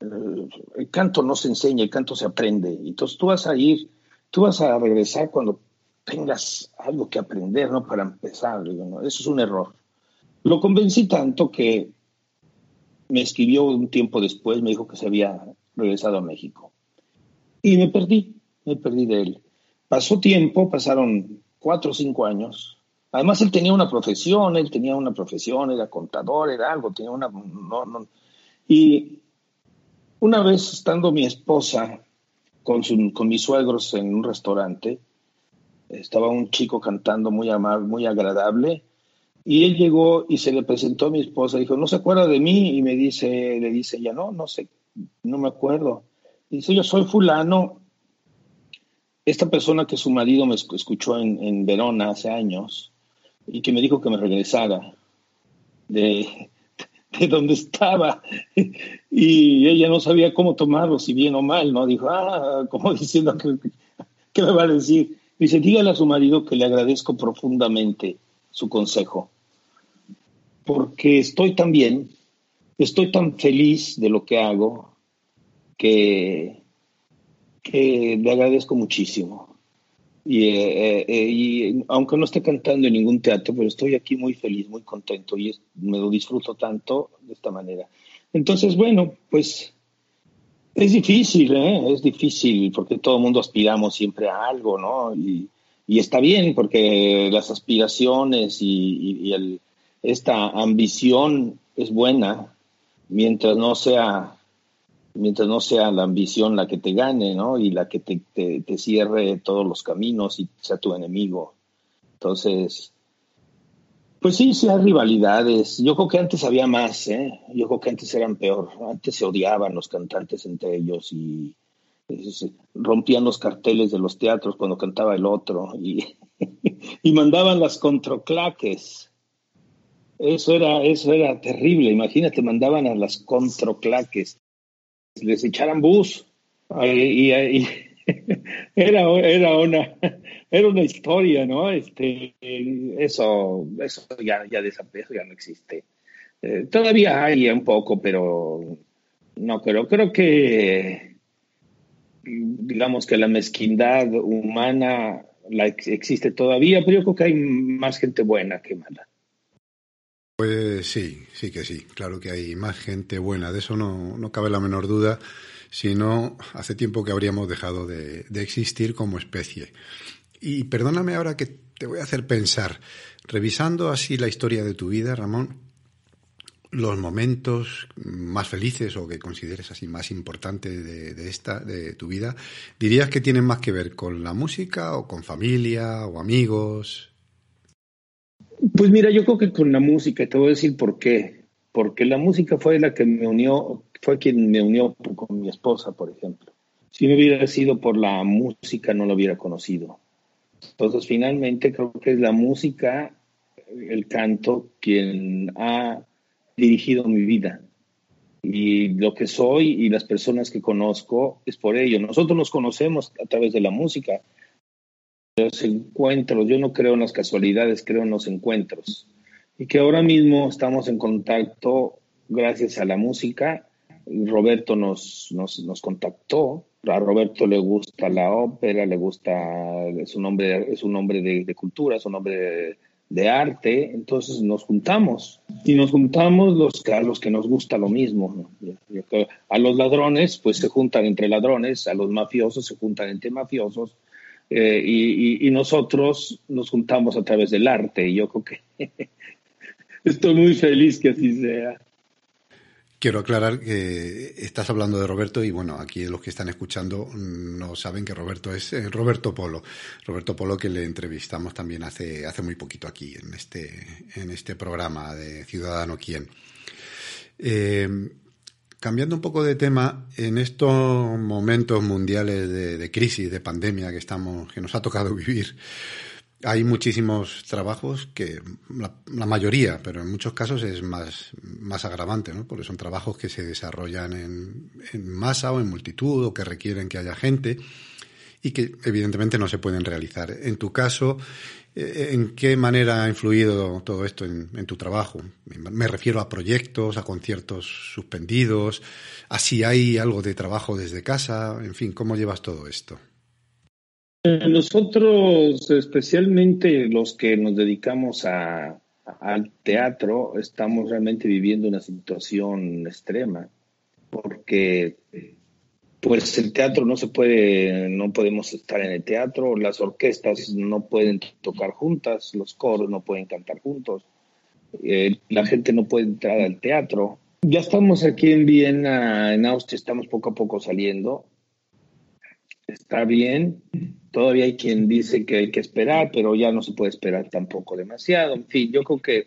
El canto no se enseña, el canto se aprende. Entonces tú vas a ir Tú vas a regresar cuando tengas algo que aprender, ¿no? Para empezar, Eso es un error. Lo convencí tanto que me escribió un tiempo después, me dijo que se había regresado a México. Y me perdí, me perdí de él. Pasó tiempo, pasaron cuatro o cinco años. Además, él tenía una profesión, él tenía una profesión, era contador, era algo, tenía una... Y una vez estando mi esposa con, mis suegros en un restaurante. Estaba un chico cantando muy amable, muy agradable. Y él llegó y se le presentó a mi esposa. Dijo, ¿no se acuerda de mí? Y me dice, le dice ya no, no sé, no me acuerdo. Dice, yo soy fulano. Esta persona que su marido me escuchó en, en Verona hace años y que me dijo que me regresara de, de donde estaba y ella no sabía cómo tomarlo, si bien o mal, ¿no? Dijo, ah, como diciendo, ¿qué, me va a decir? Dice, dígale a su marido que le agradezco profundamente su consejo, porque estoy tan bien, estoy tan feliz de lo que hago, que, que le agradezco muchísimo. Eh, eh, y, aunque no esté cantando en ningún teatro, pero estoy aquí muy feliz, muy contento y me lo disfruto tanto de esta manera. Entonces, bueno, pues es difícil, ¿eh? es difícil porque todo el mundo aspiramos siempre a algo, ¿no? Y, está bien porque las aspiraciones y, el, esta ambición es buena mientras no sea mientras no sea la ambición la que te gane, ¿no? Y la que te, cierre todos los caminos y sea tu enemigo. Entonces, pues sí, sí hay rivalidades. Yo creo que antes había más, ¿eh? Yo creo que antes eran peor. Antes se odiaban los cantantes entre ellos y, rompían los carteles de los teatros cuando cantaba el otro y, y mandaban las controclaques. Eso era, eso era terrible. Imagínate, mandaban a las controclaques les echaran bus. Y, era, era, una, era una historia, ¿no? Este, eso eso ya, ya desapareció, ya no existe. Eh, todavía hay un poco, pero no creo. Creo que, digamos que la mezquindad humana la existe todavía, pero yo creo que hay más gente buena que mala. Pues sí, sí que sí, claro que hay más gente buena, de eso no, no cabe la menor duda, sino hace tiempo que habríamos dejado de, de existir como especie. Y perdóname ahora que te voy a hacer pensar, revisando así la historia de tu vida, Ramón, los momentos más felices o que consideres así más importantes de, de, esta de tu vida dirías que tienen más que ver con la música o con familia o amigos pues mira, yo creo que con la música, te voy a decir por qué. Porque la música fue la que me unió, fue quien me unió con mi esposa, por ejemplo. Si no hubiera sido por la música, no lo hubiera conocido. Entonces, finalmente, creo que es la música, el canto, quien ha dirigido mi vida. Y lo que soy y las personas que conozco es por ello. Nosotros nos conocemos a través de la música, los encuentros, yo no creo en las casualidades, creo en los encuentros. Y que ahora mismo estamos en contacto gracias a la música. Roberto nos, nos, contactó a Roberto le gusta la ópera, le gusta, es un hombre, es un hombre de, cultura, es un hombre de, arte, entonces nos juntamos y nos juntamos los, a los que nos gusta lo mismo. A los ladrones, pues se juntan entre ladrones, a los mafiosos se juntan entre mafiosos, eh, y, nosotros nos juntamos a través del arte, y yo creo que estoy muy feliz que así sea. Quiero aclarar que estás hablando de Roberto y bueno, aquí los que están escuchando no saben que Roberto es eh, Roberto Polo. Roberto Polo que le entrevistamos también hace, hace muy poquito aquí en este, en este programa de Ciudadano Quién. Eh, cambiando un poco de tema, en estos momentos mundiales de, de, crisis, de pandemia que estamos, que nos ha tocado vivir, hay muchísimos trabajos que, la, mayoría, pero en muchos casos es más, más agravante, ¿no? Porque son trabajos que se desarrollan en, en masa o en multitud o que requieren que haya gente y que evidentemente no se pueden realizar. En tu caso, ¿en qué manera ha influido todo esto en, tu trabajo? Me refiero a proyectos, a conciertos suspendidos, a si hay algo de trabajo desde casa, en fin, ¿cómo llevas todo esto? Nosotros, especialmente los que nos dedicamos a, al teatro, estamos realmente viviendo una situación extrema, porque pues el teatro no se puede, no podemos estar en el teatro, las orquestas no pueden tocar juntas, los coros no pueden cantar juntos, eh, la gente no puede entrar al teatro. Ya estamos aquí en Viena, en Austria, estamos poco a poco saliendo. Está bien, Todavía hay quien dice que hay que esperar, pero ya no se puede esperar tampoco demasiado. En fin, yo creo que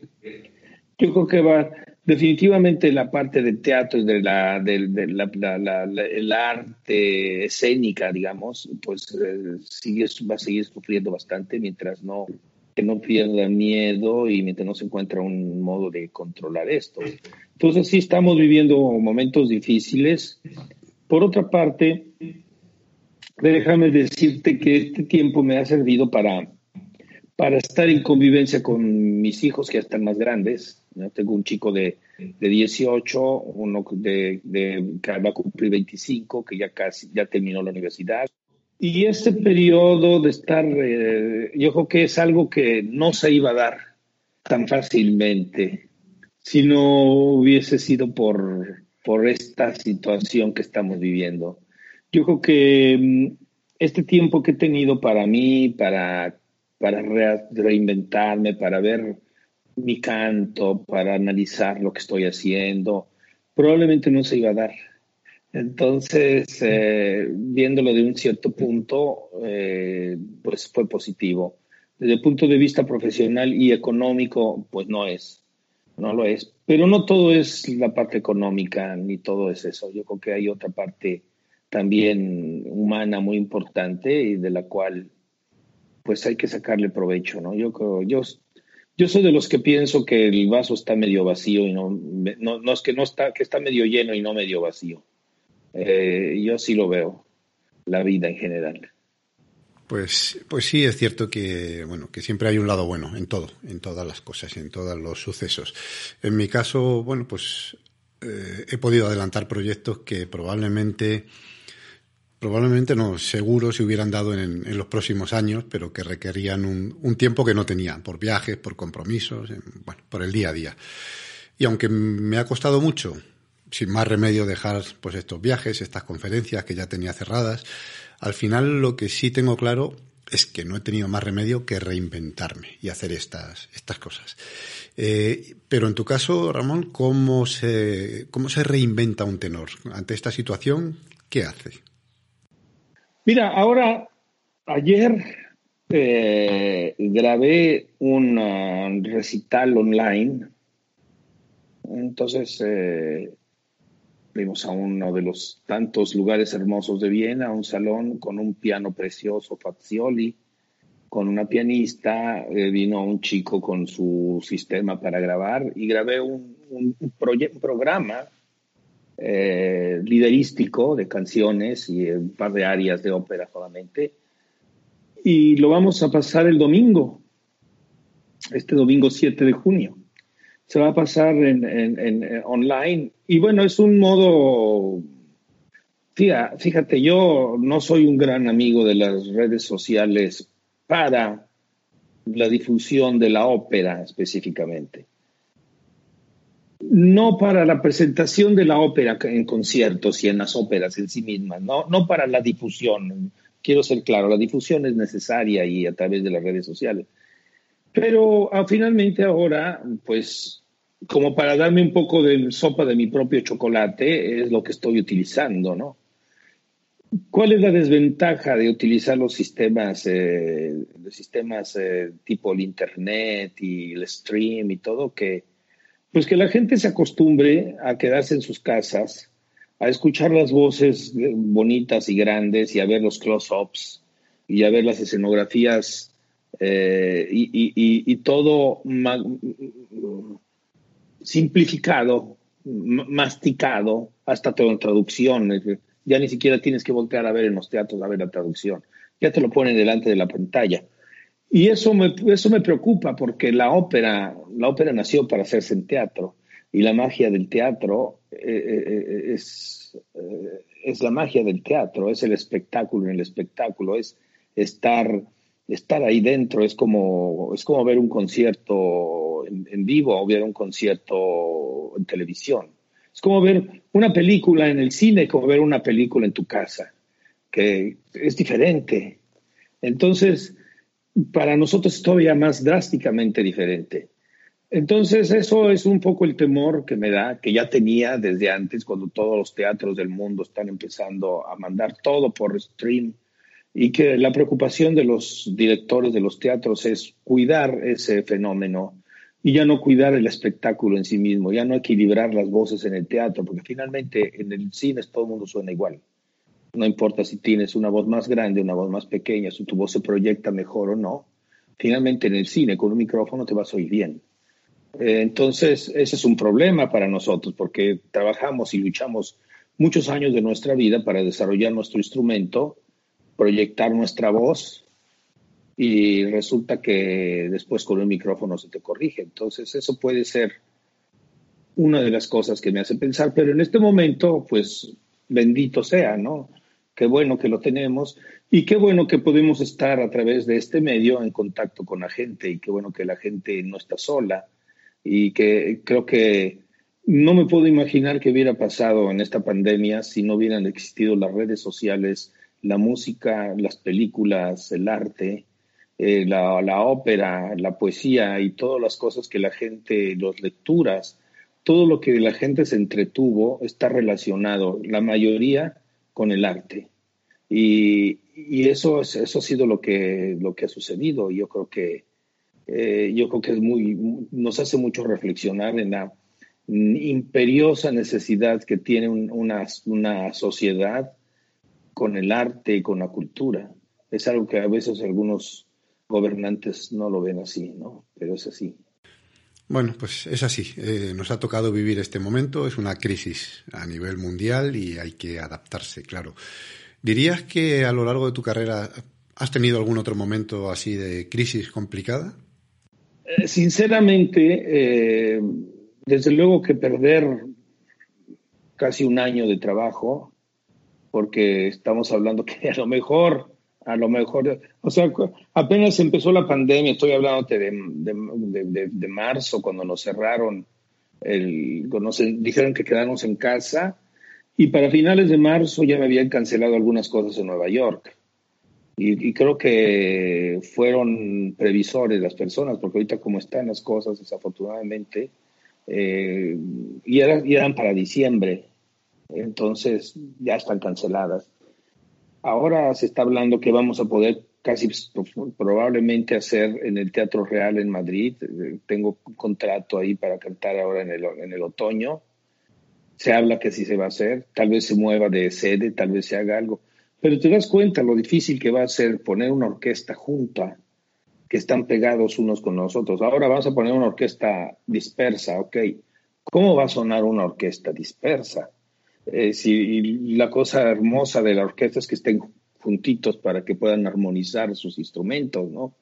yo creo que va definitivamente la parte del teatro de la, del el arte escénica, digamos, pues eh, sigue, va a seguir sufriendo bastante mientras no que no pierda miedo y mientras no se encuentra un modo de controlar esto. Entonces sí estamos viviendo momentos difíciles. Por otra parte, déjame decirte que este tiempo me ha servido para, para estar en convivencia con mis hijos que ya están más grandes. Tengo un chico de, de 18, uno de, de, que va a cumplir 25, que ya casi ya terminó la universidad. Y este periodo de estar, eh, yo creo que es algo que no se iba a dar tan fácilmente si no hubiese sido por, por esta situación que estamos viviendo. Yo creo que mm, este tiempo que he tenido para mí, para, para reinventarme, para ver mi canto, para analizar lo que estoy haciendo, probablemente no se iba a dar. Entonces, eh, viéndolo de un cierto punto, eh, pues fue positivo. Desde el punto de vista profesional y económico, pues no es, no lo es. Pero no todo es la parte económica, ni todo es eso. Yo creo que hay otra parte también humana muy importante y de la cual pues hay que sacarle provecho, ¿no? Yo yo, yo soy de los que pienso que el vaso está medio vacío y no, no, es que no está, que está medio lleno y no medio vacío. Eh, yo sí lo veo, la vida en general. Pues, pues sí, es cierto que, bueno, que siempre hay un lado bueno en todo, en todas las cosas, en todos los sucesos. En mi caso, bueno, pues eh, he podido adelantar proyectos que probablemente probablemente no, seguro se hubieran dado en, los próximos años, pero que requerían un, tiempo que no tenían, por viajes, por compromisos, bueno, por el día a día. Y aunque me ha costado mucho, sin más remedio, dejar pues estos viajes, estas conferencias que ya tenía cerradas, al final lo que sí tengo claro es que no he tenido más remedio que reinventarme y hacer estas, estas cosas. Eh, pero en tu caso, Ramón, ¿cómo se, ¿cómo se reinventa un tenor? Ante esta situación, ¿qué hace? Mira, ahora, ayer eh, grabé un uh, recital online. Entonces, eh, fuimos a uno de los tantos lugares hermosos de Viena, un salón con un piano precioso, Fazioli, con una pianista, eh, vino un chico con su sistema para grabar y grabé un programa eh, liderístico de canciones y un par de áreas de ópera solamente. Y lo vamos a pasar el domingo, este domingo 7 de junio. Se va a pasar en, online. Y bueno, es un modo Fíjate, yo no soy un gran amigo de las redes sociales para la difusión de la ópera específicamente. No para la presentación de la ópera en conciertos y en las óperas en sí mismas, no, no para la difusión. Quiero ser claro, la difusión es necesaria y a través de las redes sociales. Pero ah, finalmente ahora, pues como para darme un poco de sopa de mi propio chocolate, es lo que estoy utilizando, ¿no? ¿Cuál es la desventaja de utilizar los sistemas, eh, sistemas eh, tipo el Internet y el stream y todo? Que, pues que la gente se acostumbre a quedarse en sus casas, a escuchar las voces bonitas y grandes y a ver los close-ups y a ver las escenografías eh, y, todo simplificado, masticado, hasta todo en traducción ya ni siquiera tienes que voltear a ver en los teatros a ver la traducción, ya te lo ponen delante de la pantalla. Y eso me, eso me preocupa porque la ópera, la ópera nació para hacerse en teatro y la magia del teatro eh, eh, eh, es, es la magia del teatro, es el espectáculo en el espectáculo, es estar, estar ahí dentro, es como, es como ver un concierto en, en vivo o ver un concierto en televisión. Es como ver una película en el cine, como ver una película en tu casa, que es diferente. Entonces, para nosotros todavía más drásticamente diferente. Entonces, eso es un poco el temor que me da, que ya tenía desde antes, cuando todos los teatros del mundo están empezando a mandar todo por stream, y que la preocupación de los directores de los teatros es cuidar ese fenómeno y ya no cuidar el espectáculo en sí mismo, ya no equilibrar las voces en el teatro, porque finalmente en el cine todo el mundo suena igual. No importa si tienes una voz más grande, una voz más pequeña, si tu voz se proyecta mejor o no. Finalmente en el cine con un micrófono te vas a oír bien. Eh, entonces, ese es un problema para nosotros porque trabajamos y luchamos muchos años de nuestra vida para desarrollar nuestro instrumento, proyectar nuestra voz y resulta que después con el micrófono se te corrige. Entonces, eso puede ser una de las cosas que me hace pensar, pero en este momento, pues, bendito sea, ¿no? Qué bueno que lo tenemos y qué bueno que podemos estar a través de este medio en contacto con la gente y qué bueno que la gente no está sola y que creo que no me puedo imaginar qué hubiera pasado en esta pandemia si no hubieran existido las redes sociales, la música, las películas, el arte, eh, la, ópera, la poesía y todas las cosas que la gente, las lecturas, todo lo que la gente se entretuvo está relacionado, la mayoría, con el arte. Y, eso, eso ha sido lo que, lo que ha sucedido. Yo creo que, eh, yo creo que es muy, nos hace mucho reflexionar en la imperiosa necesidad que tiene una, una sociedad con el arte y con la cultura. Es algo que a veces algunos gobernantes no lo ven así, ¿no? Pero es así. Bueno, pues es así. Eh, nos ha tocado vivir este momento. Es una crisis a nivel mundial y hay que adaptarse, claro. ¿Dirías que a lo largo de tu carrera has tenido algún otro momento así de crisis complicada? Eh, sinceramente, eh, desde luego que perder casi un año de trabajo, porque estamos hablando que a lo mejor a lo mejor, o sea, apenas empezó la pandemia, estoy hablando de, de, de, marzo, cuando nos cerraron, el, cuando dijeron que quedáramos en casa, y para finales de marzo ya me habían cancelado algunas cosas en Nueva York. Y, creo que fueron previsores las personas, porque ahorita como están las cosas, desafortunadamente, eh, y, y eran para diciembre, entonces ya están canceladas. Ahora se está hablando que vamos a poder casi probablemente hacer en el Teatro Real en Madrid. Eh, tengo un contrato ahí para cantar ahora en el, en el otoño. Se habla que sí se va a hacer. Tal vez se mueva de sede, tal vez se haga algo. Pero te das cuenta lo difícil que va a ser poner una orquesta junta, que están pegados unos con nosotros. Ahora vamos a poner una orquesta dispersa, ¿ok? ¿Cómo va a sonar una orquesta dispersa? Eh, si la cosa hermosa de la orquesta es que estén juntitos para que puedan armonizar sus instrumentos, ¿no?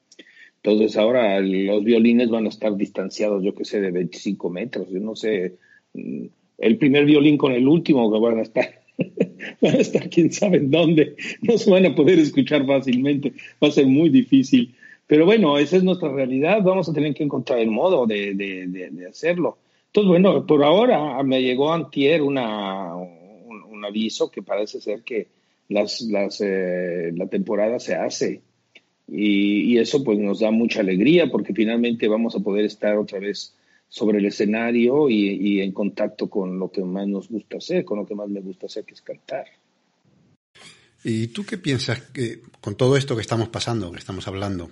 Entonces ahora los violines van a estar distanciados, yo que sé, de 25 metros, yo no sé, mm, el primer violín con el último que van a estar van a estar quién sabe en dónde, no se van a poder escuchar fácilmente, va a ser muy difícil. Pero bueno, esa es nuestra realidad, vamos a tener que encontrar el modo de, de, hacerlo. Entonces, bueno, por ahora me llegó antier una, un, aviso que parece ser que las, las, eh, la temporada se hace. Y, y, eso pues nos da mucha alegría porque finalmente vamos a poder estar otra vez sobre el escenario y, en contacto con lo que más nos gusta hacer, con lo que más me gusta hacer, que es cantar. ¿Y tú qué piensas que con todo esto que estamos pasando, que estamos hablando,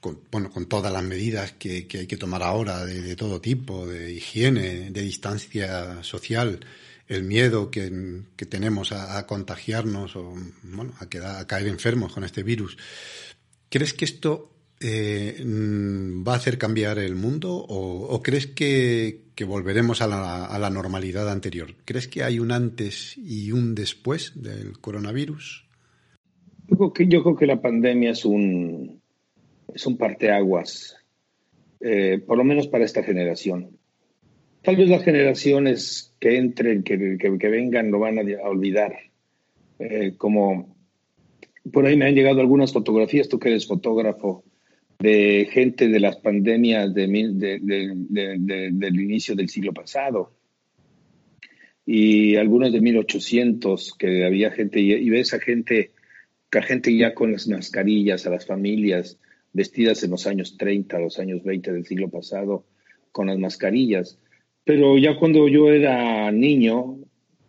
con, bueno, con todas las medidas que, hay que tomar ahora de, todo tipo, de higiene, de distancia social, el miedo que, tenemos a, contagiarnos o bueno, a, a caer enfermos con este virus, ¿crees que esto eh, va a hacer cambiar el mundo o, crees que, volveremos a la, normalidad anterior? ¿Crees que hay un antes y un después del coronavirus? Yo creo que, yo creo que la pandemia es un, es un parteaguas, eh, por lo menos para esta generación. Tal vez las generaciones que entren, que, vengan, lo van a, olvidar. Eh, como por ahí me han llegado algunas fotografías, tú que eres fotógrafo, de gente de las pandemias de, del inicio del siglo pasado y algunos de 1800 que había gente y, ves a gente, a gente ya con las mascarillas, a las familias vestidas en los años 30, los años 20 del siglo pasado con las mascarillas. Pero ya cuando yo era niño,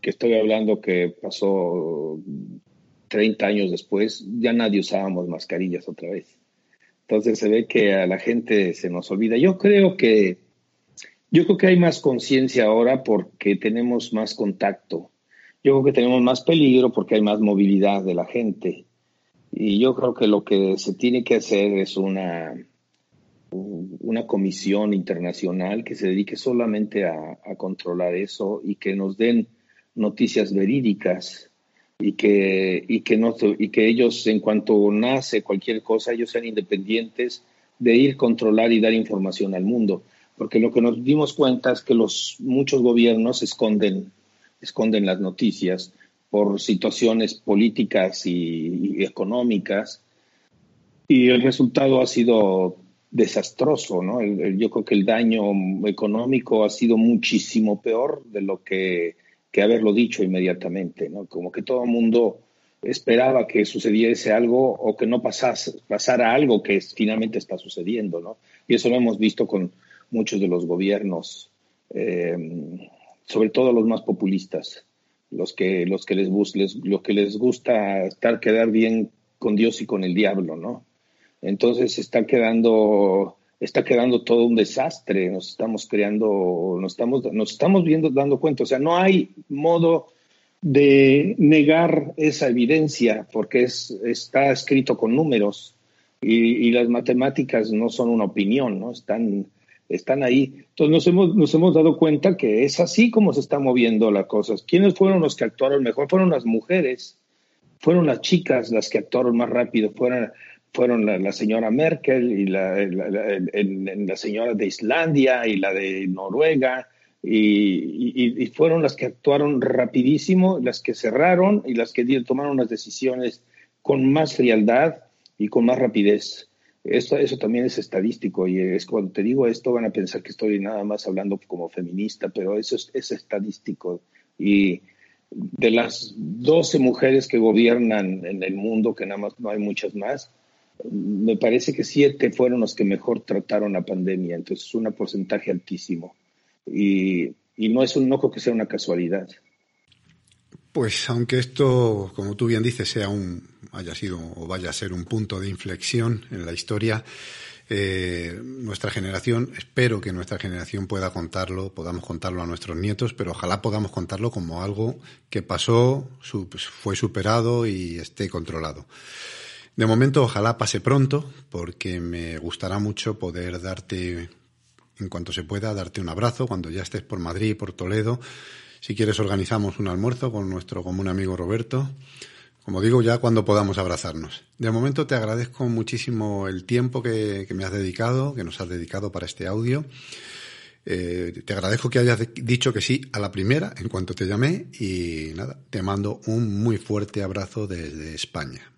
que estoy hablando que pasó 30 años después, ya nadie usábamos mascarillas otra vez. Entonces se ve que a la gente se nos olvida. Yo creo que yo creo que hay más conciencia ahora porque tenemos más contacto. Yo creo que tenemos más peligro porque hay más movilidad de la gente. Y yo creo que lo que se tiene que hacer es una, una comisión internacional que se dedique solamente a, a controlar eso y que nos den noticias verídicas y que, y que, no, y que ellos, en cuanto nace cualquier cosa, ellos sean independientes de ir, controlar y dar información al mundo. Porque lo que nos dimos cuenta es que los, muchos gobiernos esconden, esconden las noticias por situaciones políticas y, económicas y el resultado ha sido desastroso, ¿no? yo creo que el daño económico ha sido muchísimo peor de lo que que haberlo dicho inmediatamente, ¿no? Como que todo el mundo esperaba que sucediese algo o que no pasase, pasara algo que finalmente está sucediendo, ¿no? Y eso lo hemos visto con muchos de los gobiernos, eh, sobre todo los más populistas, los que, los que les, les, que les gusta estar, quedar bien con Dios y con el diablo, ¿no? Entonces está quedando está quedando todo un desastre, nos estamos creando, nos estamos, nos estamos viendo, dando cuenta, o sea, no hay modo de negar esa evidencia porque es, está escrito con números y, las matemáticas no son una opinión, ¿no? Están, están ahí. Entonces nos hemos, nos hemos dado cuenta que es así como se están moviendo las cosas. ¿Quiénes fueron los que actuaron mejor? Fueron las mujeres, fueron las chicas las que actuaron más rápido, fueron fueron la, señora Merkel y la, la, señora de Islandia y la de Noruega, y, fueron las que actuaron rapidísimo, las que cerraron y las que tomaron las decisiones con más frialdad y con más rapidez. Esto, eso también es estadístico y es cuando te digo esto van a pensar que estoy nada más hablando como feminista, pero eso es, es estadístico. Y de las 12 mujeres que gobiernan en el mundo, que nada más no hay muchas más, me parece que siete fueron los que mejor trataron la pandemia, entonces es un porcentaje altísimo. Y, no, es un, no que sea una casualidad. Pues aunque esto, como tú bien dices, sea un, haya sido o vaya a ser un punto de inflexión en la historia, eh, nuestra generación, espero que nuestra generación pueda contarlo, podamos contarlo a nuestros nietos, pero ojalá podamos contarlo como algo que pasó, fue superado y esté controlado. De momento, ojalá pase pronto, porque me gustará mucho poder darte, en cuanto se pueda, darte un abrazo cuando ya estés por Madrid, por Toledo. Si quieres, organizamos un almuerzo con nuestro común amigo Roberto. Como digo, ya cuando podamos abrazarnos. De momento te agradezco muchísimo el tiempo que, me has dedicado, que nos has dedicado para este audio. Eh, te agradezco que hayas dicho que sí a la primera en cuanto te llamé y nada, te mando un muy fuerte abrazo desde España.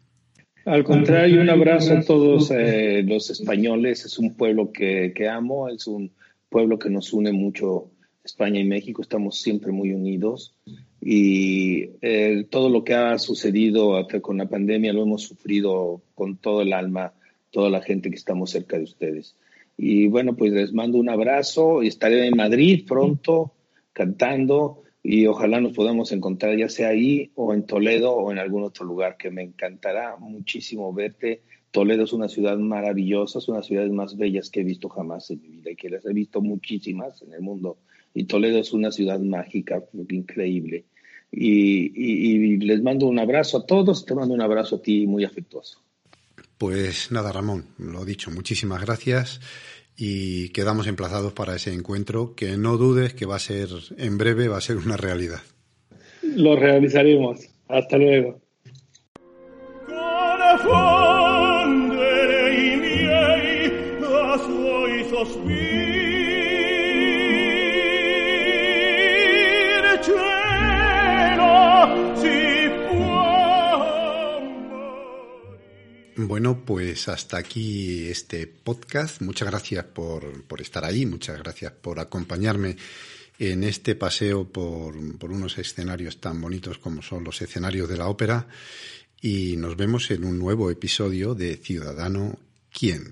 Al contrario, un abrazo a todos eh, los españoles. Es un pueblo que, que, amo, es un pueblo que nos une mucho. España y México estamos siempre muy unidos y eh, todo lo que ha sucedido con la pandemia lo hemos sufrido con todo el alma, toda la gente que estamos cerca de ustedes. Y bueno, pues les mando un abrazo y estaré en Madrid pronto cantando y ojalá nos podamos encontrar ya sea ahí o en Toledo o en algún otro lugar que me encantará muchísimo verte. Toledo es una ciudad maravillosa, es una de las ciudades más bellas que he visto jamás en mi vida y que las he visto muchísimas en el mundo. Y Toledo es una ciudad mágica, increíble. Y, y les mando un abrazo a todos, te mando un abrazo a ti muy afectuoso. Pues nada, Ramón, lo dicho, muchísimas gracias y quedamos emplazados para ese encuentro que no dudes que va a ser en breve, va a ser una realidad. Lo realizaremos. Hasta luego. Bueno, pues hasta aquí este podcast. Muchas gracias por, por estar ahí, muchas gracias por acompañarme en este paseo por, por unos escenarios tan bonitos como son los escenarios de la ópera y nos vemos en un nuevo episodio de Ciudadano ¿Quién?